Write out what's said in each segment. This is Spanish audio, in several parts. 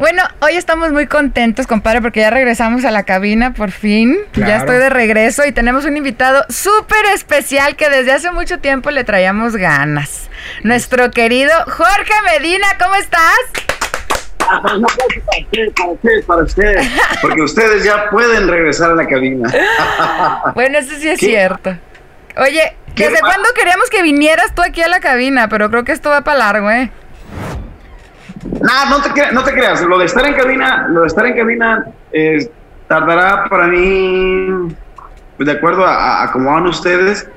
Bueno, hoy estamos muy contentos, compadre, porque ya regresamos a la cabina por fin. Ya estoy de regreso y tenemos un invitado súper especial que desde hace mucho tiempo le traíamos ganas. Nuestro querido Jorge Medina, ¿cómo estás? Para usted, para usted, para usted. Porque ustedes ya pueden regresar a la cabina. Bueno, eso sí es ¿Qué? cierto. Oye, ¿Qué ¿desde cuándo queríamos que vinieras tú aquí a la cabina? Pero creo que esto va para largo, ¿eh? Nah, no te, cre- no te creas. Lo de estar en cabina, lo de estar en cabina eh, tardará para mí, pues, de acuerdo a, cómo van ustedes,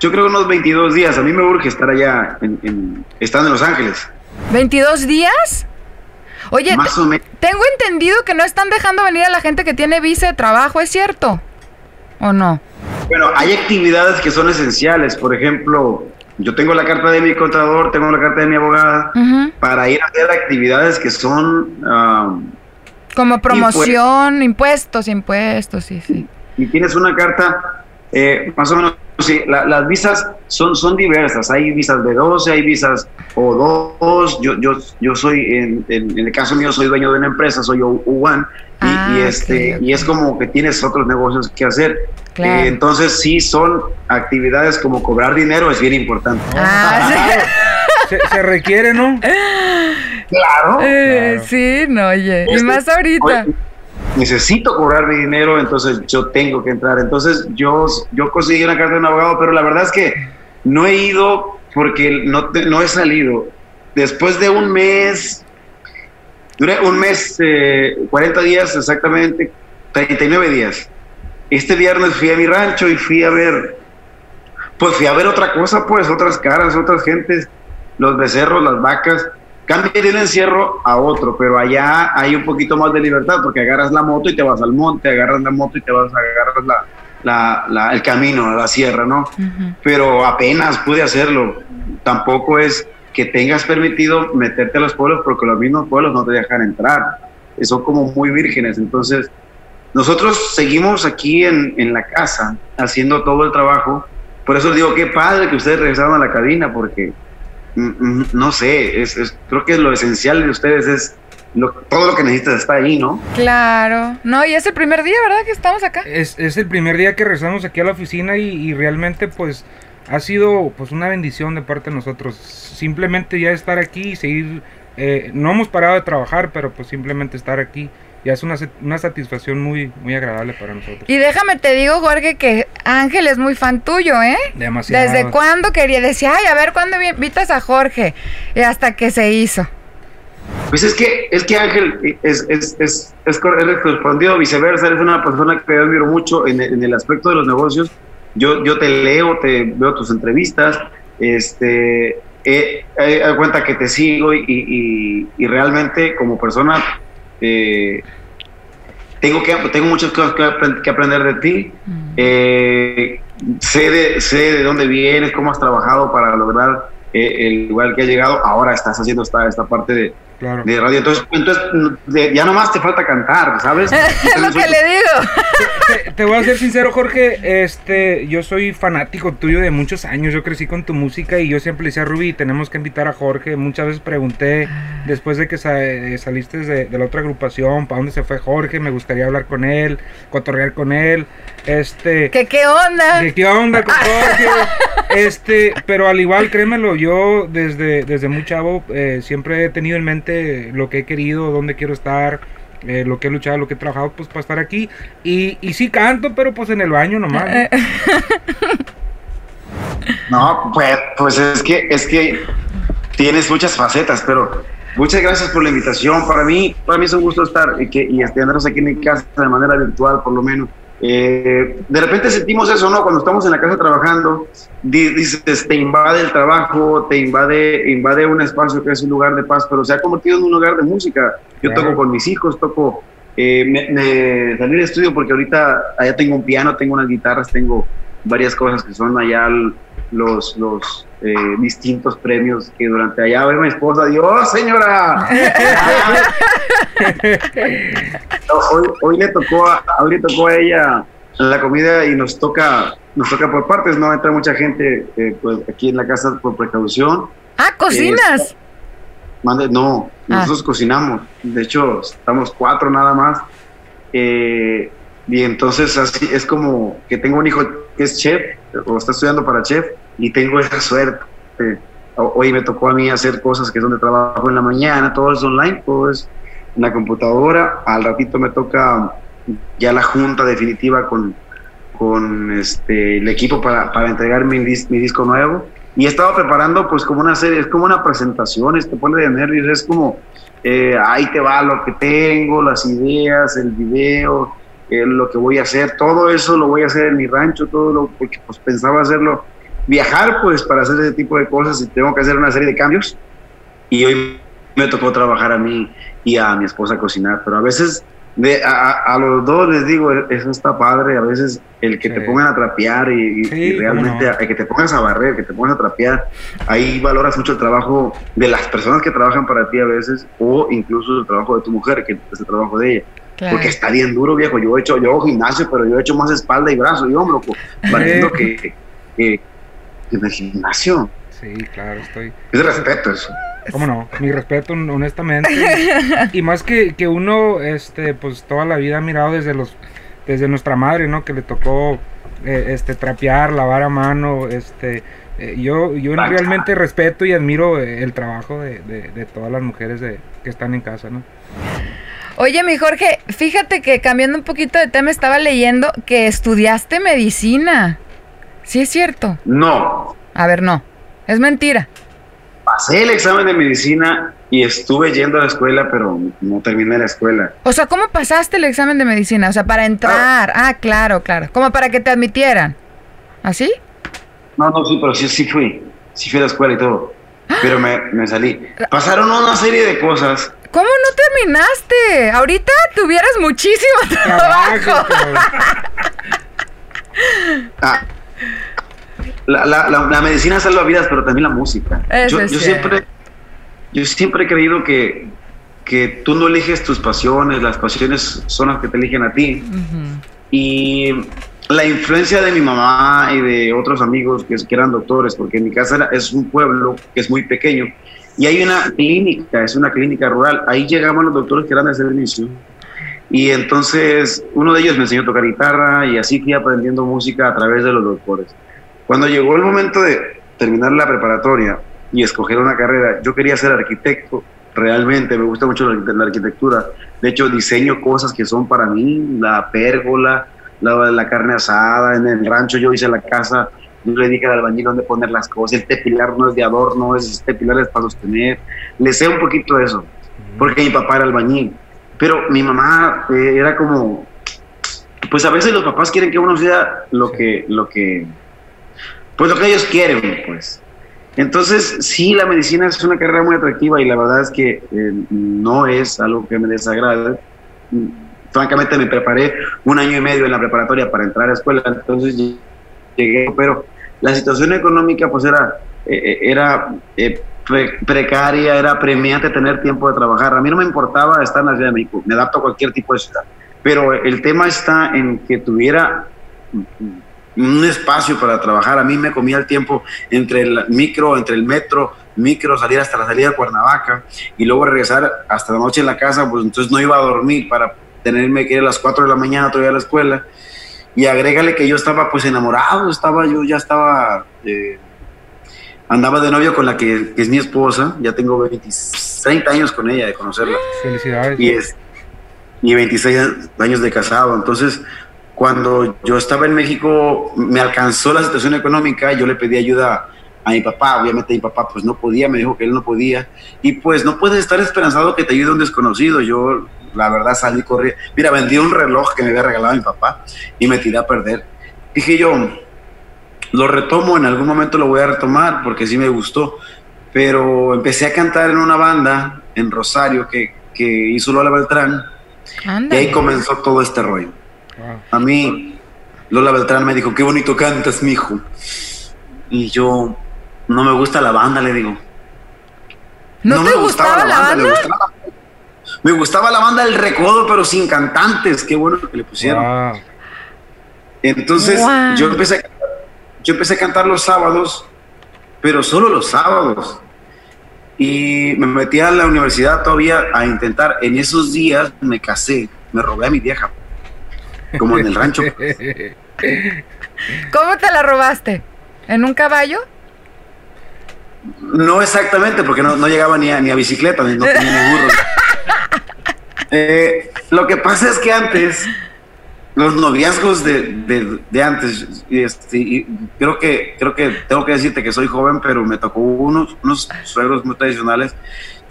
yo creo unos 22 días. A mí me urge estar allá, en, en- estando en Los Ángeles. ¿22 días? Oye, Más o menos. tengo entendido que no están dejando venir a la gente que tiene visa de trabajo, ¿es cierto? ¿O no? Bueno, hay actividades que son esenciales. Por ejemplo, yo tengo la carta de mi contador, tengo la carta de mi abogada, para ir a hacer actividades que son... ah, Como promoción, impuestos, impuestos, sí, sí. y tienes una carta, eh, más o menos, sí, la- las visas son, son diversas. Hay visas de 12, hay visas o dos. Yo, yo, yo soy, en, en- en el caso mío, soy dueño de una empresa, soy U- U1, y, Ah, y este, y es como que tienes otros negocios que hacer. Claro. Eh, entonces, sí, son actividades como cobrar dinero, es bien importante. Ah, sí. Se, se requiere, ¿no? Claro. Eh, Claro. sí, no, oye. Y Este, más ahorita. necesito cobrar mi dinero, entonces yo tengo que entrar. Entonces yo, yo conseguí una carta de un abogado, pero la verdad es que no he ido porque no, te- no he salido. Después de un mes, duré un mes, eh, 40 días exactamente, 39 días. Este viernes fui a mi rancho y fui a ver, pues fui a ver otra cosa, pues otras caras, otras gentes, los becerros, las vacas. Cambia de un encierro a otro, pero allá hay un poquito más de libertad porque agarras la moto y te vas al monte, agarras la moto y te vas a agarrar la, la- la- el camino, la sierra, ¿no? Pero apenas pude hacerlo. Tampoco es que tengas permitido meterte a los pueblos porque los mismos pueblos no te dejan entrar. Son como muy vírgenes. Entonces, nosotros seguimos aquí en, en la casa haciendo todo el trabajo. Por eso les digo, qué padre que ustedes regresaron a la cabina porque, mm, mm, no sé, es, es- creo que lo esencial de ustedes es lo- todo lo que necesitas está ahí, ¿no? Claro. No, y es el primer día, ¿verdad? Que estamos acá. Es, es el primer día que regresamos aquí a la oficina y, y realmente pues ha sido pues una bendición de parte de nosotros. Simplemente ya estar aquí y seguir, eh, no hemos parado de trabajar, pero pues simplemente estar aquí ya es una, una satisfacción muy, muy agradable para nosotros. Y déjame te digo, Jorge, que Ángel es muy fan tuyo, ¿eh? Demasiado. ¿Desde cuándo quería? Decía, ay, a ver, ¿cuándo vi- invitas a Jorge? Y hasta que se hizo. Pues es que, es que Ángel es, es, es, es correspondido, viceversa, eres una persona que yo admiro mucho en, el- en el aspecto de los negocios. Yo, yo te leo, te veo tus entrevistas, este, eh, eh, haz cuenta que te sigo y, y- y realmente como persona eh, tengo, que, tengo muchas cosas que, apren- que aprender de ti. Eh, sé, de, sé de dónde vienes, cómo has trabajado para lograr eh, el lugar que has llegado. Ahora estás haciendo esta, esta parte de, Claro. de radio. Entonces, entonces de- ya nomás te falta cantar, ¿sabes? Es lo que le digo. te, te voy a ser sincero, Jorge. Este, yo soy fanático tuyo de muchos años. Yo crecí con tu música y yo siempre le decía a Ruby, tenemos que invitar a Jorge. Muchas veces pregunté después de que sa- eh, saliste de, de la otra agrupación, ¿para dónde se fue Jorge? Me gustaría hablar con él, cotorrear con él. Este, ¿Qué, ¿Qué onda? ¿Qué, qué onda con Jorge? Este, pero al igual, créemelo, yo desde, desde muy chavo eh, siempre he tenido en mente lo que he querido, dónde quiero estar, eh, lo que he luchado, lo que he trabajado, pues para estar aquí. Y, y sí canto, pero pues en el baño nomás. Eh, ¿no? No, pues, pues es que es que tienes muchas facetas, pero muchas gracias por la invitación. Para mí, para mí es un gusto estar y que y andarnos aquí en mi casa de manera virtual, por lo menos. Eh, de repente sentimos eso, ¿no? Cuando estamos en la casa trabajando, di- dices, te invade el trabajo, te invade, invade un espacio que es un lugar de paz, pero se ha convertido en un lugar de música. Yo toco con mis hijos, toco, eh, me, me salí de estudio porque ahorita allá tengo un piano, tengo unas guitarras, tengo varias cosas que son allá al- los, los eh, distintos premios que durante allá ve mi esposa, Dios señora. hoy, hoy, le tocó a, hoy le tocó a ella la comida y nos toca, nos toca por partes, no entra mucha gente eh, pues, aquí en la casa por precaución. Ah, cocinas. mande, no, ah. nosotros cocinamos. De hecho, estamos cuatro nada más. Eh, y entonces así es como que tengo un hijo que es chef o está estudiando para chef y tengo esa suerte. Hoy me tocó a mí hacer cosas que es donde trabajo en la mañana, todo es online, todo es en la computadora. Al ratito me toca ya la junta definitiva con, con este, el equipo para, para entregar mi, mi disco nuevo. Y he estado preparando pues como una serie, es como una presentación, te pone de nervios, es como, eh, ahí te va lo que tengo, las ideas, el video, lo que voy a hacer, todo eso lo voy a hacer en mi rancho, todo lo, porque pues pensaba hacerlo, viajar pues para hacer ese tipo de cosas y tengo que hacer una serie de cambios. Y hoy me tocó trabajar a mí y a mi esposa cocinar, pero a veces de, a, a, los dos les digo, eso está padre, a veces el que te pongan a trapear y, realmente el que te pongas a barrer, que te pongas a trapear, ahí valoras mucho el trabajo de las personas que trabajan para ti a veces o incluso el trabajo de tu mujer, que es el trabajo de ella. Porque está bien duro, viejo. Yo he hecho, yo gimnasio, pero yo he hecho más espalda y brazo y hombro, valiendo que, que, en el gimnasio. Sí, claro, estoy. Es de respeto eso. ¿Cómo no? Mi respeto, honestamente. y más que, que uno, este, pues toda la vida ha mirado desde los, desde nuestra madre, ¿no? Que le tocó, eh, este, trapear, lavar a mano, este, eh, yo, yo realmente respeto y admiro el trabajo de, de, de todas las mujeres de, que están en casa, ¿no? Oye, mi Jorge, fíjate que cambiando un poquito de tema, estaba leyendo que estudiaste medicina. ¿Sí es cierto? No. A ver, no. Es mentira. Pasé el examen de medicina y estuve yendo a la escuela, pero no terminé la escuela. O sea, ¿cómo pasaste el examen de medicina? O sea, para entrar. Ah, claro, claro. Como para que te admitieran. ¿Así? No, no, sí, pero sí, sí fui. Sí fui a la escuela y todo. Pero me, me salí. Pasaron una serie de cosas ¿Cómo no terminaste? Ahorita tuvieras muchísimo trabajo. Ah, la, la, la, medicina salva vidas, pero también la música. yo, yo siempre, yo siempre he creído que, que tú no eliges tus pasiones, las pasiones son las que te eligen a ti. Y la influencia de mi mamá y de otros amigos que, que eran doctores, porque en mi casa es un pueblo que es muy pequeño, y hay una clínica, es una clínica rural. Ahí llegaban los doctores que eran de servicio. Y entonces uno de ellos me enseñó a tocar guitarra y así fui aprendiendo música a través de los doctores. Cuando llegó el momento de terminar la preparatoria y escoger una carrera, yo quería ser arquitecto. Realmente me gusta mucho la arquitectura. De hecho, diseño cosas que son para mí, la pérgola, la, la carne asada. En el rancho yo hice la casa yo le dije al albañil dónde poner las cosas, este pilar no es de adorno, este pilar es para sostener. Le sé un poquito de eso, porque mi papá era albañil. Pero mi mamá eh, era como, pues a veces los papás quieren que uno sea lo que, lo que, pues lo que ellos quieren, pues. Entonces, sí, la medicina es una carrera muy atractiva y la verdad es que eh, no es algo que me desagrade. Francamente, me preparé un año y medio en la preparatoria para entrar a escuela, entonces llegué, pero la situación económica pues era, eh, era eh, precaria, era premiante tener tiempo de trabajar. A mí no me importaba estar en la Ciudad de México, me adapto a cualquier tipo de ciudad, pero el tema está en que tuviera un espacio para trabajar. A mí me comía el tiempo entre el micro, entre el metro, micro, salir hasta la salida de Cuernavaca y luego regresar hasta la noche en la casa, pues entonces no iba a dormir para tenerme que ir a las 4 de la mañana todavía a la escuela y agrégale que yo estaba pues enamorado, estaba yo ya estaba, eh, andaba de novio con la que, es mi esposa, ya tengo 20, 30 años con ella de conocerla. Felicidades. Y, es, y 26 años de casado, entonces cuando yo estaba en México me alcanzó la situación económica, yo le pedí ayuda a mi papá, obviamente mi papá pues no podía, me dijo que él no podía, y pues no puedes estar esperanzado que te ayude un desconocido, yo la verdad salí corriendo. Mira, vendí un reloj que me había regalado mi papá y me tiré a perder. Dije yo, lo retomo, en algún momento lo voy a retomar porque sí me gustó. Pero empecé a cantar en una banda en Rosario que, que hizo Lola Beltrán. Y ahí comenzó todo este rollo. A mí, Lola Beltrán me dijo, qué bonito cantas, mijo. Y yo, no me gusta la banda, le digo. ¿No, te gustaba, la banda? Me gustaba, me gustaba la banda del Recodo, pero sin cantantes. Qué bueno que le pusieron. Wow. Entonces Wow. yo empecé a, yo empecé a cantar los sábados, pero solo los sábados. Y me metí a la universidad todavía a intentar. En esos días me casé, me robé a mi vieja, como en el rancho. ¿Cómo te la robaste? ¿En un caballo? No exactamente, porque no, no llegaba ni a, ni a bicicleta, ni, no tenía ni burro. Eh, lo que pasa es que antes, los noviazgos de, de- de antes, y este, y creo que creo que tengo que decirte que soy joven, pero me tocó unos, unos suegros muy tradicionales.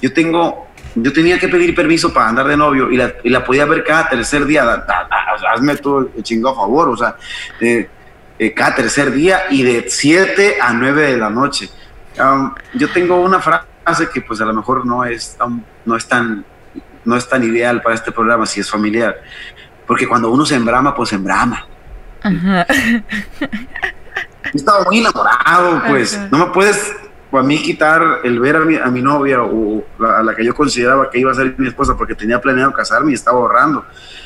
Yo tengo, yo tenía que pedir permiso para andar de novio y la, y la podía ver cada tercer día. Da- da- da- hazme todo el chingado favor, o sea, eh, eh, cada tercer día y de 7 a 9 de la noche. Um, yo tengo una frase que pues a lo mejor no es tan, no es tan no es tan ideal para este programa si es familiar porque cuando uno se embrama pues se embrama. Ajá. estaba muy enamorado pues. Ajá. no me puedes a mí quitar el ver a mi, a mi novia o la- a la que yo consideraba que iba a ser mi esposa porque tenía planeado casarme y estaba ahorrando.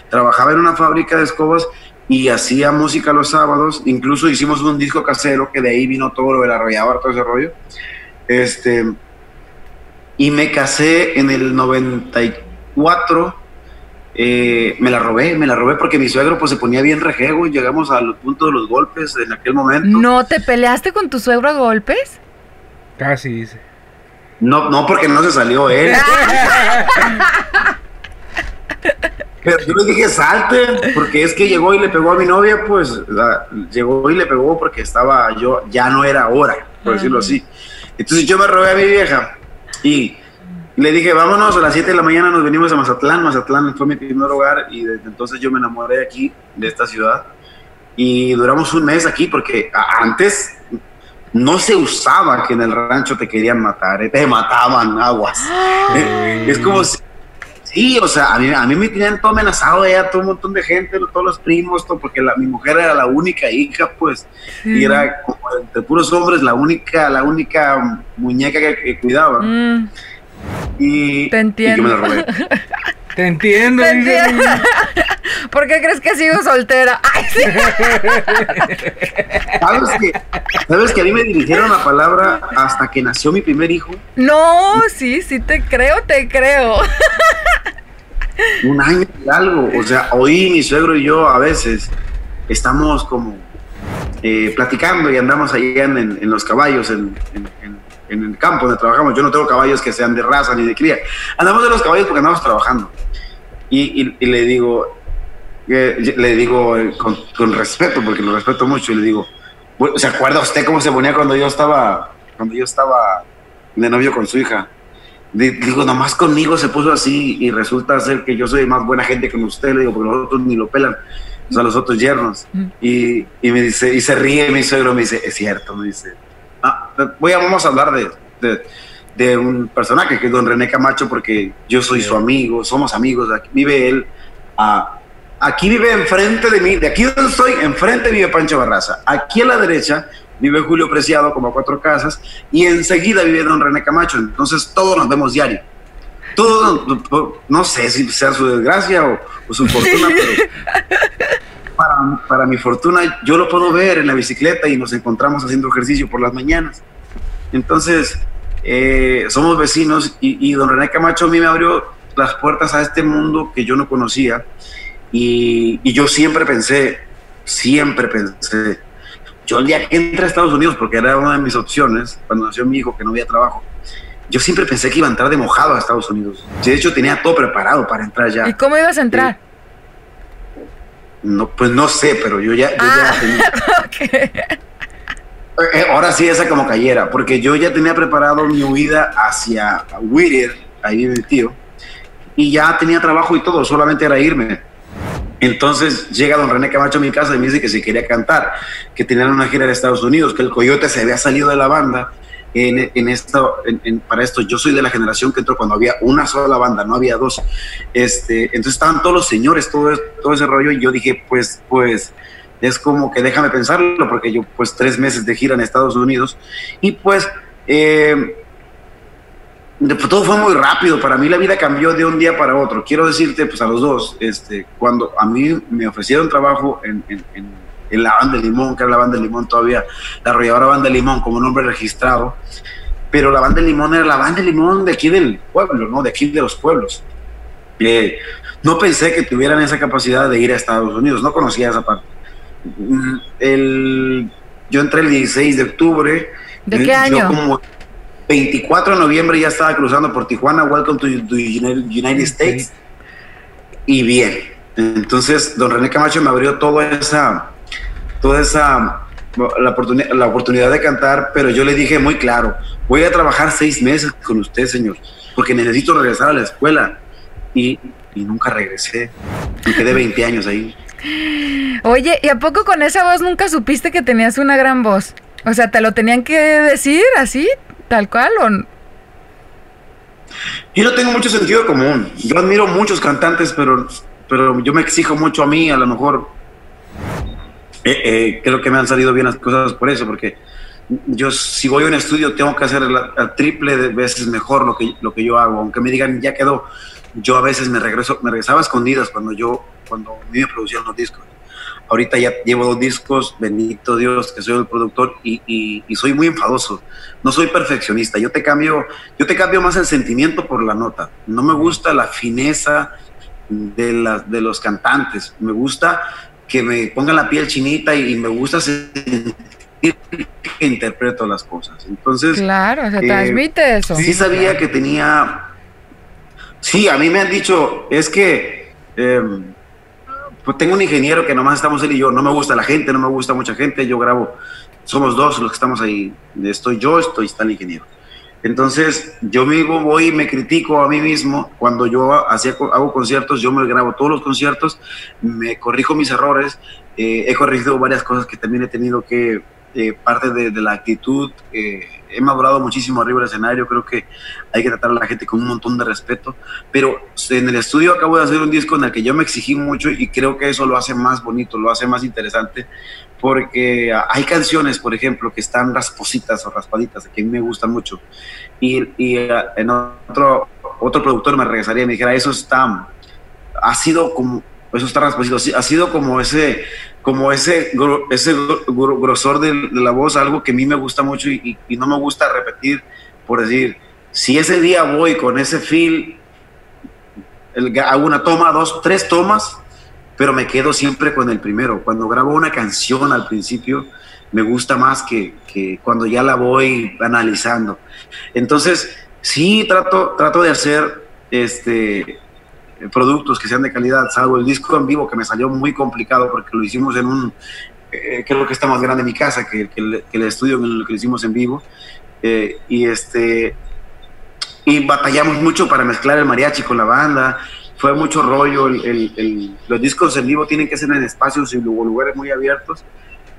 Trabajaba en una fábrica de escobas y hacía música los sábados. Incluso hicimos un disco casero que de ahí vino todo lo del arrollador todo ese rollo. Este y me casé en el 94 eh, me la robé, me la robé porque mi suegro pues se ponía bien rejego y llegamos al punto de los golpes en aquel momento. ¿No te peleaste con tu suegro a golpes? Casi dice. No, no porque no se salió él. Pero yo le dije salte, porque es que llegó y le pegó a mi novia, pues la- llegó y le pegó porque estaba yo, ya no era hora, por decirlo así. Entonces yo me robé a mi vieja y le dije, vámonos, a las 7 de la mañana nos venimos a Mazatlán. Mazatlán fue mi primer hogar y desde entonces yo me enamoré aquí, de esta ciudad. Y duramos un mes aquí porque antes no se usaba que en el rancho te querían matar, eh, te mataban aguas. Es como si- Sí, o sea, a mí, a mí me tenían todo amenazado ya, todo un montón de gente, todos los primos, todo, porque la, mi mujer era la única hija, pues, y era como entre puros hombres la única, la única muñeca que, que cuidaba. Mm, Y, Te y entiendo. yo me la robé. Te entiendo. Te entiendo. ¿Por qué crees que sigo soltera? Ay, sí. ¿Sabes que, ¿Sabes que a mí me dirigieron la palabra hasta que nació mi primer hijo? No, sí, sí te creo, te creo. un año y algo. O sea, hoy mi suegro y yo a veces estamos como eh, platicando y andamos allá en los caballos, en, en- en- en el campo donde trabajamos. Yo no tengo caballos que sean de raza ni de cría. Andamos de los caballos porque andamos trabajando. Y, y- y le digo, eh, le digo eh, con, con respeto, porque lo respeto mucho, y le digo, "Bueno, ¿se acuerda usted cómo se ponía cuando yo estaba, cuando yo estaba de novio con su hija? Di- Digo, nomás conmigo se puso así y resulta ser que yo soy más buena gente que usted, le digo, porque los otros ni lo pelan, o sea, los otros yernos. Y, y me dice, y se ríe mi suegro, me dice, es cierto, me dice. Voy a, vamos a hablar de, de, de un personaje que es don René Camacho, porque yo soy su amigo, somos amigos, aquí vive él, ah, aquí vive enfrente de mí, de aquí donde estoy, enfrente vive Pancho Barraza, aquí a la derecha vive Julio Preciado, como a cuatro casas, y enseguida vive don René Camacho, entonces todos nos vemos diario. Todo, no sé si sea su desgracia o, o su fortuna, pero para, para mi fortuna yo lo puedo ver en la bicicleta y nos encontramos haciendo ejercicio por las mañanas. Entonces, eh, somos vecinos y, y don René Camacho a mí me abrió las puertas a este mundo que yo no conocía y, y yo siempre pensé, siempre pensé, yo el día que entré a Estados Unidos, porque era una de mis opciones, cuando nació mi hijo que no había trabajo, yo siempre pensé que iba a entrar de mojado a Estados Unidos. De hecho, tenía todo preparado para entrar ya. ¿Y cómo ibas a entrar? No, pues no sé, pero yo ya, yo ya Ah. tenía- Ok. Eh, ahora sí, esa como cayera, porque yo ya tenía preparado mi huida hacia Whittier, ahí vive mi tío, y ya tenía trabajo y todo, solamente era irme. Entonces llega don René Camacho a mi casa y me dice que si quería cantar, que tenían una gira de Estados Unidos, que el Coyote se había salido de la banda. En, en esto, en- en- para esto, yo soy de la generación que entró cuando había una sola banda, no había dos. Este, entonces estaban todos los señores, todo, todo ese rollo, y yo dije, pues, pues, es como que déjame pensarlo, porque yo pues tres meses de gira en Estados Unidos y pues eh, todo fue muy rápido, para mí la vida cambió de un día para otro. Quiero decirte pues a los dos, este, cuando a mí me ofrecieron trabajo en, en, la banda de Limón, que era la banda de Limón todavía, la arrolladora banda de Limón como nombre registrado, pero la banda de Limón era la banda de Limón de aquí del pueblo, ¿no? De aquí de los pueblos. Eh, no pensé que tuvieran esa capacidad de ir a Estados Unidos, no conocía esa parte. Mm, el, yo entré el 16 de octubre. ¿De qué año? como 24 de noviembre ya estaba cruzando por Tijuana, Welcome to the United States. Y bien. Entonces, don René Camacho me abrió toda esa, toda esa, la, oportunidad, la oportunidad de cantar, pero yo le dije muy claro, voy a trabajar seis meses con usted, señor, porque necesito regresar a la escuela. Y, y nunca regresé. Me quedé 20 años ahí. Oye, ¿y a poco con esa voz nunca supiste que tenías una gran voz? O sea, ¿te lo tenían que decir así, tal cual o Yo no tengo mucho sentido común. Yo admiro muchos cantantes, pero, pero yo me exijo mucho a mí, a lo mejor eh, eh, creo que me han salido bien las cosas por eso, porque yo si voy a un estudio tengo que hacer el triple de veces mejor lo que, lo que yo hago, aunque me digan ya quedó, yo a veces me regreso, me regresaba escondidas cuando yo, cuando a mí me producían los discos. Ahorita ya llevo dos discos, bendito Dios, que soy el productor y, y, soy muy enfadoso. No soy perfeccionista. Yo te cambio, yo te cambio más el sentimiento por la nota. No me gusta la fineza de, la, de los cantantes. Me gusta que me pongan la piel chinita y, me gusta sentir interpreto las cosas. Entonces, claro, se transmite eso. Sí sabía que tenía Sí, a mí me han dicho, es que em, pues tengo un ingeniero que nomás estamos él y yo, no me gusta la gente, no me gusta mucha gente, yo grabo, somos dos los que estamos ahí, estoy yo, estoy está el ingeniero. Entonces, yo mismo voy y me critico a mí mismo. Cuando yo hacía, hago conciertos, yo me grabo todos los conciertos, me corrijo mis errores. Eh, he corregido varias cosas que también he tenido que, eh, parte de, la actitud. Eh, he madurado muchísimo arriba del escenario, creo que hay que tratar a la gente con un montón de respeto, pero en el estudio acabo de hacer un disco en el que yo me exigí mucho y creo que eso lo hace más bonito, lo hace más interesante, porque hay canciones, por ejemplo, que están raspositas o raspaditas, que a mí me gustan mucho, y, y eh, en otro, otro productor me regresaría y me dijera, eso está, ha sido como, eso está rasposito, ha sido como ese como ese, ese grosor de, la voz, algo que a mí me gusta mucho y, no me gusta repetir, por decir, si ese día voy con ese feel, hago una toma, dos, tres tomas, pero me quedo siempre con el primero. Cuando grabo una canción al principio, me gusta más que, que cuando ya la voy analizando. Entonces, sí trato, trato de hacer este, productos que sean de calidad, salvo el disco en vivo que me salió muy complicado porque lo hicimos en un, eh, creo que está más grande mi casa que, el, estudio en el que lo hicimos en vivo. Eh, y este y batallamos mucho para mezclar el mariachi con la banda. Fue mucho rollo. los discos en vivo tienen que ser en espacios y lugares muy abiertos.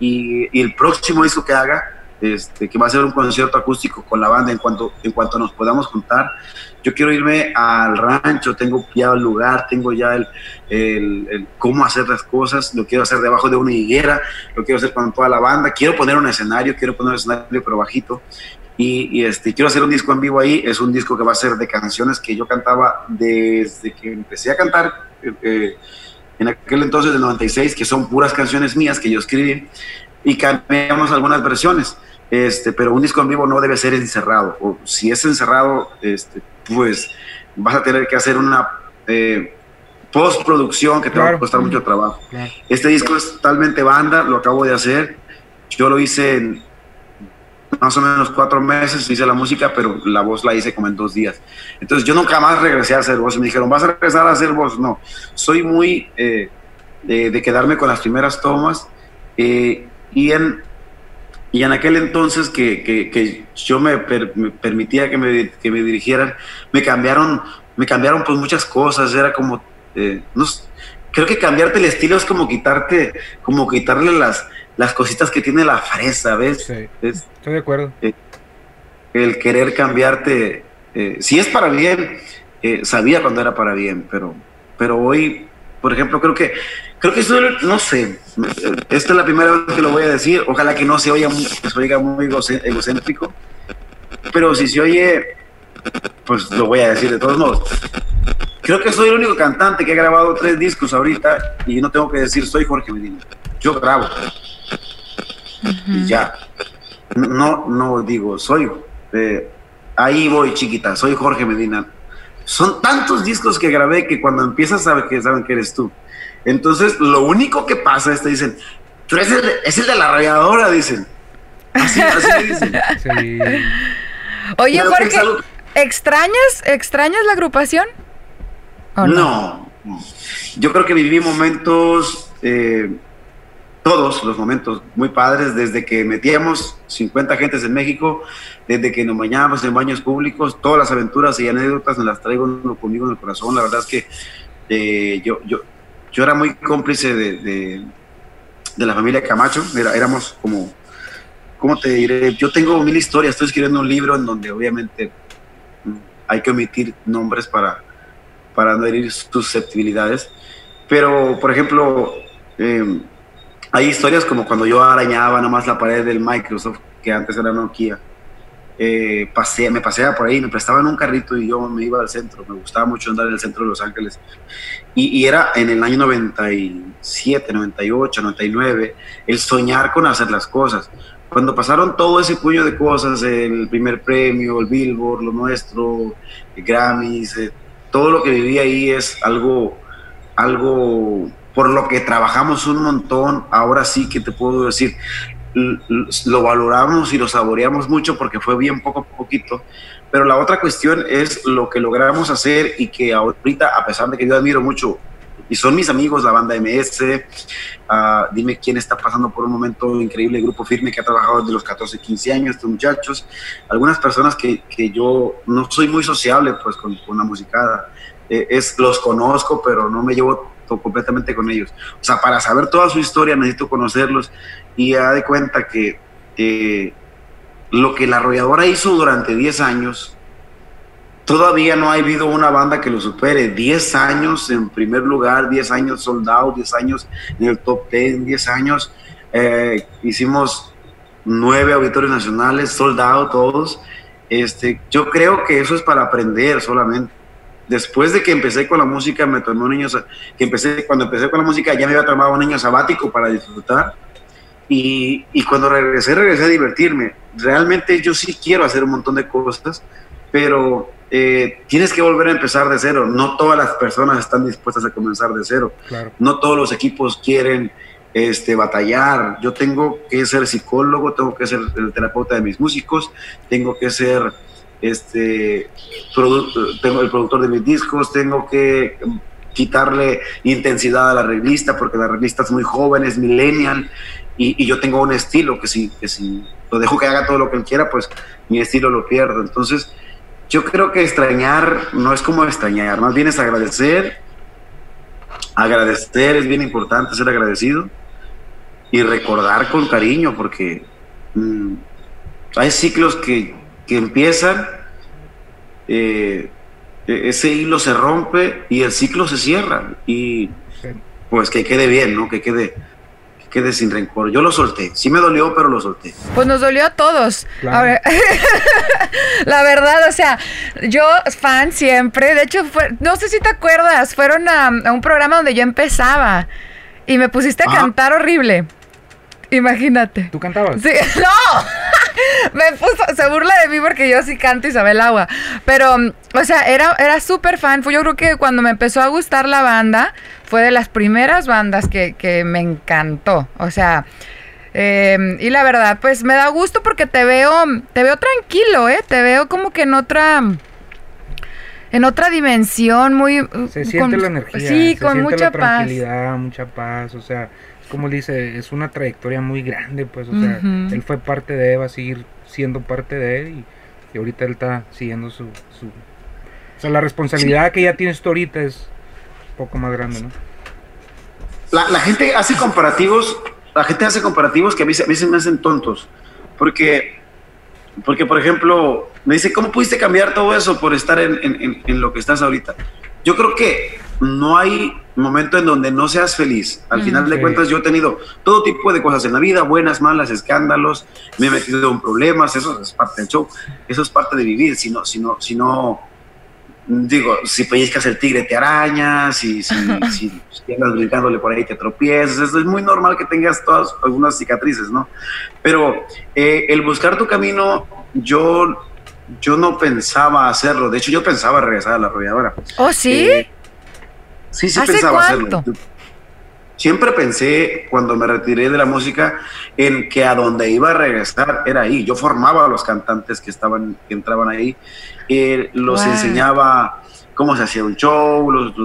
Y, y el próximo disco que haga este, que va a ser un concierto acústico con la banda en cuanto, en cuanto nos podamos juntar. Yo quiero irme al rancho, tengo ya el lugar, tengo ya el, el, cómo hacer las cosas, lo quiero hacer debajo de una higuera, lo quiero hacer con toda la banda, quiero poner un escenario, quiero poner un escenario pero bajito. Y, este, quiero hacer un disco en vivo ahí, es un disco que va a ser de canciones que yo cantaba desde que empecé a cantar. Eh, en aquel entonces del 96, que son puras canciones mías que yo escribí, y cambiamos algunas versiones. Este, pero un disco en vivo no debe ser encerrado. O si es encerrado, este, pues vas a tener que hacer una eh, postproducción que te va a costar mucho trabajo. Este disco es totalmente banda, lo acabo de hacer. Yo lo hice en más o menos cuatro meses, hice la música, pero la voz la hice como en dos días. Entonces yo nunca más regresé a hacer voz. Me dijeron, ¿vas a regresar a hacer voz? No, soy muy eh, de, quedarme con las primeras tomas. Eh, y en y en aquel entonces que, que, yo me, permitía que me, que me, dirigieran, me cambiaron, me cambiaron pues muchas cosas, era como, eh, no, creo que cambiarte el estilo es como quitarte, como quitarle las, las cositas que tiene la fresa, ¿ves? Sí, estoy de acuerdo. Eh, el querer cambiarte, eh, si es para bien, sabía cuando era para bien, pero, pero hoy, por ejemplo, creo que Creo que eso, no sé, esta es la primera vez que lo voy a decir, ojalá que no se oiga muy, se oiga muy egocéntrico, pero si se oye, pues lo voy a decir de todos modos. Creo que soy el único cantante que ha grabado tres discos ahorita y no tengo que decir soy Jorge Medina. Yo grabo. Y ya. No, no digo soy. Eh, ahí voy, chiquita. Soy Jorge Medina. Son tantos discos que grabé que cuando empiezas saben que, saben que eres tú. Entonces, lo único que pasa es que dicen, tú eres el, es el de la rayadora, dicen. Así, así dicen. Sí. Oye, Jorge, ¿extrañas, ¿extrañas la agrupación? no? Yo creo que viví momentos, eh, todos los momentos muy padres, desde que metíamos 50 gentes en México, desde que nos bañábamos en baños públicos, todas las aventuras y anécdotas me las traigo conmigo en el corazón. La verdad es que eh, yo, yo, yo era muy cómplice de, de, la familia Camacho, Era, éramos como, ¿cómo te diré? Yo tengo mil historias, estoy escribiendo un libro en donde obviamente hay que omitir nombres para para no herir susceptibilidades. Pero, por ejemplo, em, hay historias como cuando yo arañaba nomás la pared del Microsoft, que antes era Nokia. Eh, pasé, me paseaba por ahí, me prestaban un carrito y yo me iba al centro. Me gustaba mucho andar en el centro de Los Ángeles. Y, y, era en el año 97, 98, 99, el soñar con hacer las cosas. Cuando pasaron todo ese puño de cosas, el primer premio, el Billboard, lo nuestro, el Grammys, eh, todo lo que viví ahí es algo, algo por lo que trabajamos un montón. Ahora sí que te puedo decir, lo valoramos y lo saboreamos mucho porque fue bien poco a poquito. Pero la otra cuestión es lo que logramos hacer y que ahorita, a pesar de que yo admiro mucho, y son mis amigos, la banda MS, ah, dime quién está pasando por un momento increíble, el grupo firme que ha trabajado desde los 14, 15 años, estos muchachos, algunas personas que, que yo no soy muy sociable pues con, con la musicada, eh, es, los conozco, pero no me llevo completamente con ellos. O sea, para saber toda su historia necesito conocerlos y ya de cuenta que eh, lo que la arrolladora hizo durante 10 años, todavía no ha habido una banda que lo supere. 10 años en primer lugar, 10 años soldados, 10 años en el top 10, 10 años. Eh, hicimos nueve auditorios nacionales, soldados todos. Este, yo creo que eso es para aprender solamente. Después de que empecé con la música, me tomé un año, que empecé, cuando empecé con la música ya me había tomado un año sabático para disfrutar. Y, y cuando regresé, regresé a divertirme. Realmente yo sí quiero hacer un montón de cosas, pero eh, tienes que volver a empezar de cero. No todas las personas están dispuestas a comenzar de cero. No todos los equipos quieren este, batallar. Yo tengo que ser psicólogo, tengo que ser el terapeuta de mis músicos, tengo que ser este, tengo el productor de mis discos, tengo que quitarle intensidad a la revista porque la revista es muy joven, es millennial y, yo tengo un estilo que si, que si lo dejo que haga todo lo que él quiera, pues mi estilo lo pierdo. Entonces, yo creo que extrañar no es como extrañar, más bien es agradecer. Agradecer es bien importante, ser agradecido y recordar con cariño, porque mm, hay ciclos que, que empiezan, eh, e-, ese hilo se rompe y el ciclo se cierra. Y pues que quede bien, ¿no? Que quede quede sin rencor. Yo lo solté. Sí me dolió, pero lo solté. Pues nos dolió a todos. A ver. la verdad, o sea, yo fan siempre. De hecho, no sé si te acuerdas, fueron a, un programa donde yo empezaba y me pusiste a cantar horrible. Imagínate. ¿Tú cantabas? Sí, no. Me puso, se burla de mí porque yo sí canto y sabe el agua. Pero, o sea, era, era súper fan. Yo creo que cuando me empezó a gustar la banda, fue de las primeras bandas que, que me encantó. O sea, em, y la verdad, pues me da gusto porque te veo, te veo tranquilo, ¿eh? Te veo como que en otra en otra dimensión, muy... Se siente la energía. Sí, con mucha la tranquilidad, mucha paz, o sea, como dice, es una trayectoria muy grande, pues, o sea, él fue parte de, va a seguir siendo parte de él y, ahorita él está siguiendo su, su... O sea, la responsabilidad que ya tienes tú ahorita es un poco más grande, ¿no? La, gente hace comparativos, la gente hace comparativos que a mí, a mí se me hacen tontos, porque, porque, por ejemplo, me dice, ¿cómo pudiste cambiar todo eso por estar en, en, en lo que estás ahorita? Yo creo que no hay momento en donde no seas feliz. Al final de cuentas yo he tenido todo tipo de cosas en la vida, buenas, malas, escándalos, me he metido en problemas, eso es parte del show, eso es parte de vivir, si no, si no, si no, digo, si pellizcas el tigre te arañas, si, si, si, andas brincándole por ahí te tropiezas, eso es muy normal que tengas todas algunas cicatrices, ¿no? Pero eh, el buscar tu camino, yo, yo no pensaba hacerlo, de hecho yo pensaba regresar a la arrolladora. ¿Oh, sí? Eh, Sí, sí pensaba hacerlo. Siempre pensé cuando me retiré de la música en que a donde iba a regresar era ahí. Yo formaba a los cantantes que estaban, que entraban ahí, eh, los enseñaba cómo se hacía un show, los,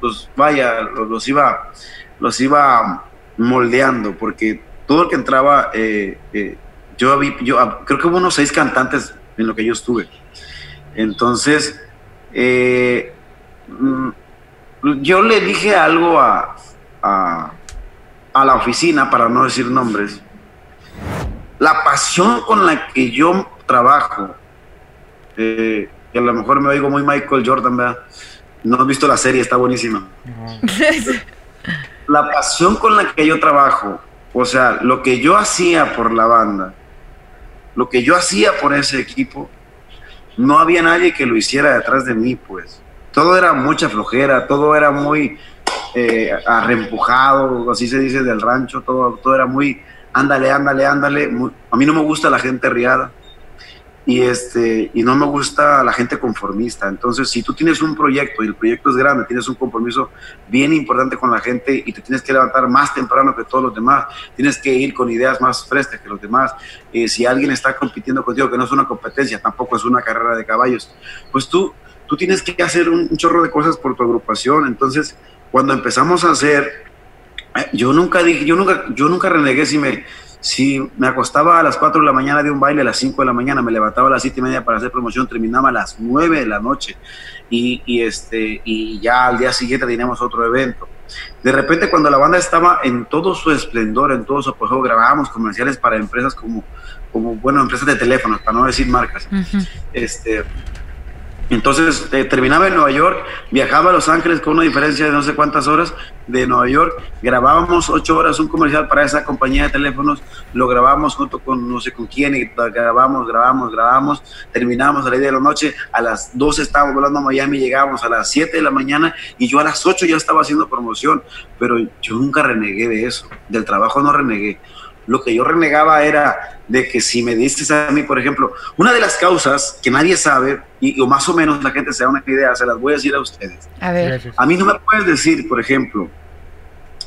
los, vaya, los, iba, los iba moldeando, porque todo el que entraba, eh, eh, yo, vi, yo ah, creo que hubo unos seis cantantes en lo que yo estuve. Entonces, mm, yo le dije algo a, a, la oficina, para no decir nombres. La pasión con la que yo trabajo, eh, que a lo mejor me oigo muy Michael Jordan, ¿verdad? No he visto la serie, está buenísima. la pasión con la que yo trabajo, o sea, lo que yo hacía por la banda, lo que yo hacía por ese equipo, no había nadie que lo hiciera detrás de mí, pues todo era mucha flojera, todo era muy eh, arrempujado, así se dice del rancho, todo, todo era muy ándale, ándale, ándale. a mí no me gusta la gente riada y, este, y no me gusta la gente conformista. Entonces, si tú tienes un proyecto y el proyecto es grande, tienes un compromiso bien importante con la gente y te tienes que levantar más temprano que todos los demás, tienes que ir con ideas más frescas que los demás. Eh, si alguien está compitiendo contigo, que no es una competencia, tampoco es una carrera de caballos, pues tú tú tienes que hacer un, chorro de cosas por tu agrupación. Entonces, cuando empezamos a hacer, eh, yo nunca dije, yo nunca, yo nunca renegué si me, si me acostaba a las 4 de la mañana de un baile, a las 5 de la mañana, me levantaba a las 7 y media para hacer promoción, terminaba a las 9 de la noche y, y, este, y ya al día siguiente teníamos otro evento. De repente cuando la banda estaba en todo su esplendor, en todo su apogeo, grabábamos comerciales para empresas como, como bueno, empresas de teléfonos, para no decir marcas. este, entonces eh, terminaba en Nueva York, viajaba a Los Ángeles con una diferencia de no sé cuántas horas de Nueva York, grabábamos ocho horas un comercial para esa compañía de teléfonos, lo grabamos junto con no sé con quién, y grabamos, grabamos, grabamos, terminábamos a la idea de la noche, a las 12 estábamos volando a Miami, llegábamos a las 7 de la mañana y yo a las 8 ya estaba haciendo promoción, pero yo nunca renegué de eso, del trabajo no renegué. Lo que yo renegaba era de que si me diste a mí, por ejemplo, una de las causas que nadie sabe, y, o más o menos la gente se da una idea, se las voy a decir a ustedes. A ver. A mí no me puedes decir, por ejemplo,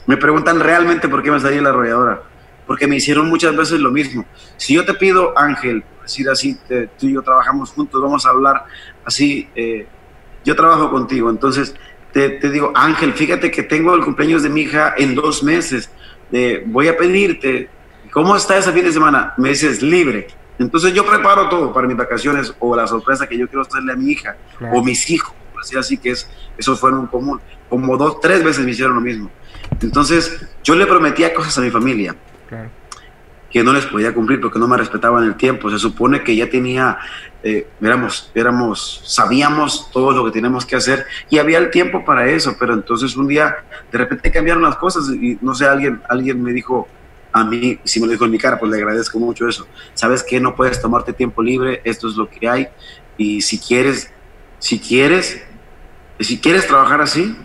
me preguntan realmente por qué me salí de la arrolladora, porque me hicieron muchas veces lo mismo. Si yo te pido, Ángel, decir así, tú y yo trabajamos juntos, vamos a hablar así, eh, yo trabajo contigo, entonces te, te, digo, Ángel, fíjate que tengo el cumpleaños de mi hija en dos meses, voy a pedirte ¿Cómo está ese fin de semana? Me dices libre. Entonces yo preparo todo para mis vacaciones o la sorpresa que yo quiero hacerle a mi hija o mis hijos. Así, así que es, eso fue un común. Como dos, tres veces me hicieron lo mismo. Entonces yo le prometía cosas a mi familia que no les podía cumplir porque no me respetaban el tiempo. Se supone que ya tenía, eh, éramos, éramos, sabíamos todo lo que teníamos que hacer y había el tiempo para eso. Pero entonces un día de repente cambiaron las cosas y no sé, alguien, alguien me dijo, a mí, si me lo dijo en mi cara, pues le agradezco mucho eso. ¿Sabes que No puedes tomarte tiempo libre, esto es lo que hay. Y si quieres, si quieres, si quieres trabajar así,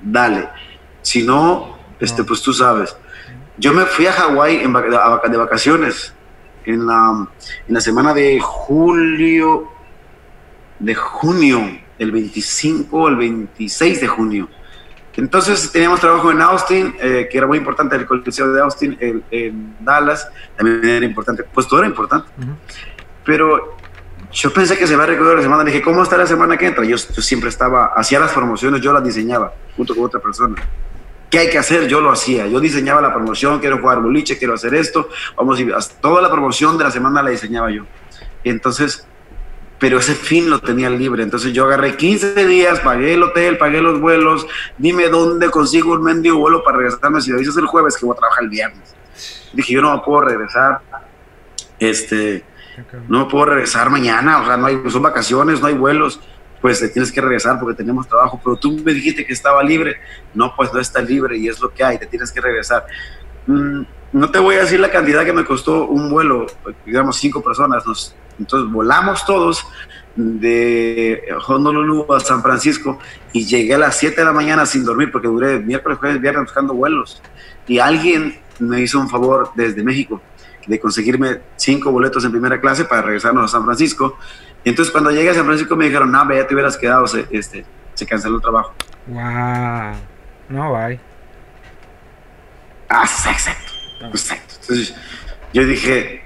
dale. Si no, este, pues tú sabes. Yo me fui a Hawái de vacaciones en la, en la semana de julio, de junio, el 25 el 26 de junio. Entonces teníamos trabajo en Austin, eh, que era muy importante, el coliseo de Austin, en Dallas, también era importante, pues todo era importante. Pero yo pensé que se va a recordar la semana, dije, ¿cómo está la semana que entra? Yo, siempre estaba, hacía las promociones, yo las diseñaba junto con otra persona. ¿Qué hay que hacer? Yo lo hacía. Yo diseñaba la promoción, quiero jugar boliche, quiero hacer esto. Vamos, toda la promoción de la semana la diseñaba yo. Entonces, pero ese fin lo tenía libre. Entonces yo agarré 15 días, pagué el hotel, pagué los vuelos, dime dónde consigo un mendigo vuelo para regresarme. Si lo dices el jueves, que voy a trabajar el viernes. Dije, yo no me puedo regresar, este, no me puedo regresar mañana, o sea, no hay, son vacaciones, no hay vuelos. pues te tienes que regresar porque tenemos trabajo, pero tú me dijiste que estaba libre, no, pues no está libre y es lo que hay, te tienes que regresar. Mm, no te voy a decir la cantidad que me costó un vuelo, digamos cinco personas, nos, entonces volamos todos de Honolulu a San Francisco y llegué a las 7 de la mañana sin dormir porque duré miércoles, jueves, viernes buscando vuelos y alguien me hizo un favor desde México de conseguirme cinco boletos en primera clase para regresarnos a San Francisco. Y entonces cuando llegué a San Francisco me dijeron, no, ya te hubieras quedado, se, este, se canceló el trabajo. Wow. No, bye. Ah, exacto. Exacto. Entonces yo dije,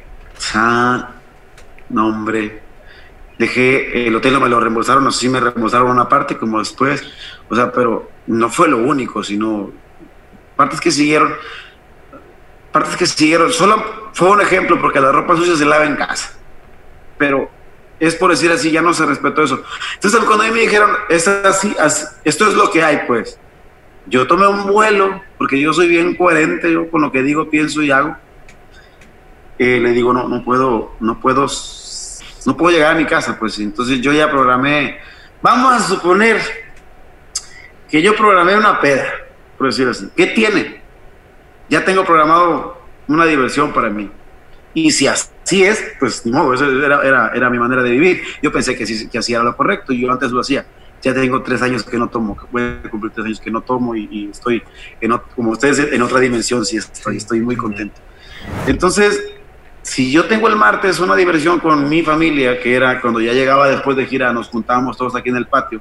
ah, no, hombre. Dejé el hotel, no me lo reembolsaron, no sé si me reembolsaron una parte, como después. O sea, pero no fue lo único, sino partes que siguieron partes que siguieron. Solo fue un ejemplo porque la ropa sucia se lava en casa. Pero es por decir así, ya no se respetó eso. Entonces cuando a mí me dijeron, esto, así, esto es lo que hay, pues. Yo tomé un vuelo, porque yo soy bien coherente, yo con lo que digo, pienso y hago. Eh, le digo, no, no puedo, no puedo, no puedo llegar a mi casa, pues. Entonces yo ya programé, vamos a suponer que yo programé una peda, por decir así. ¿Qué tiene? ya tengo programado una diversión para mí. Y si así es, pues ni modo, eso era, era, era mi manera de vivir. Yo pensé que, sí, que así lo correcto yo antes lo hacía. Ya tengo tres años que no tomo, voy a cumplir tres años que no tomo y, estoy, en, como ustedes, en otra dimensión, sí estoy, estoy muy contento. Entonces, si yo tengo el martes una diversión con mi familia, que era cuando ya llegaba después de gira, nos juntábamos todos aquí en el patio,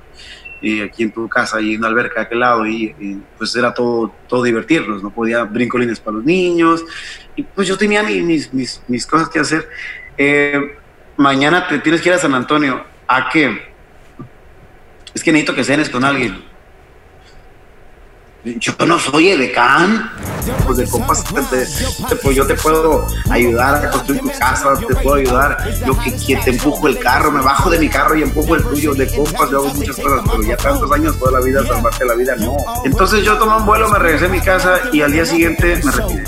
y aquí en tu casa y en una alberca a aquel lado y, pues era todo, todo divertirnos, no podía brincolines para los niños y pues yo tenía mis, mis, mis cosas que hacer. Eh, mañana te tienes que ir a San Antonio. ¿A qué? Es que necesito que cenes con alguien. Yo no soy el decán. Pues de compas, pues yo te puedo ayudar a construir tu casa, te puedo ayudar. Yo que, te empujo el carro, me bajo de mi carro y empujo el tuyo. De compas, yo hago muchas cosas, pero ya tantos años toda la vida, salvarte la vida, no. Entonces yo tomé un vuelo, me regresé a mi casa y al día siguiente me retiré.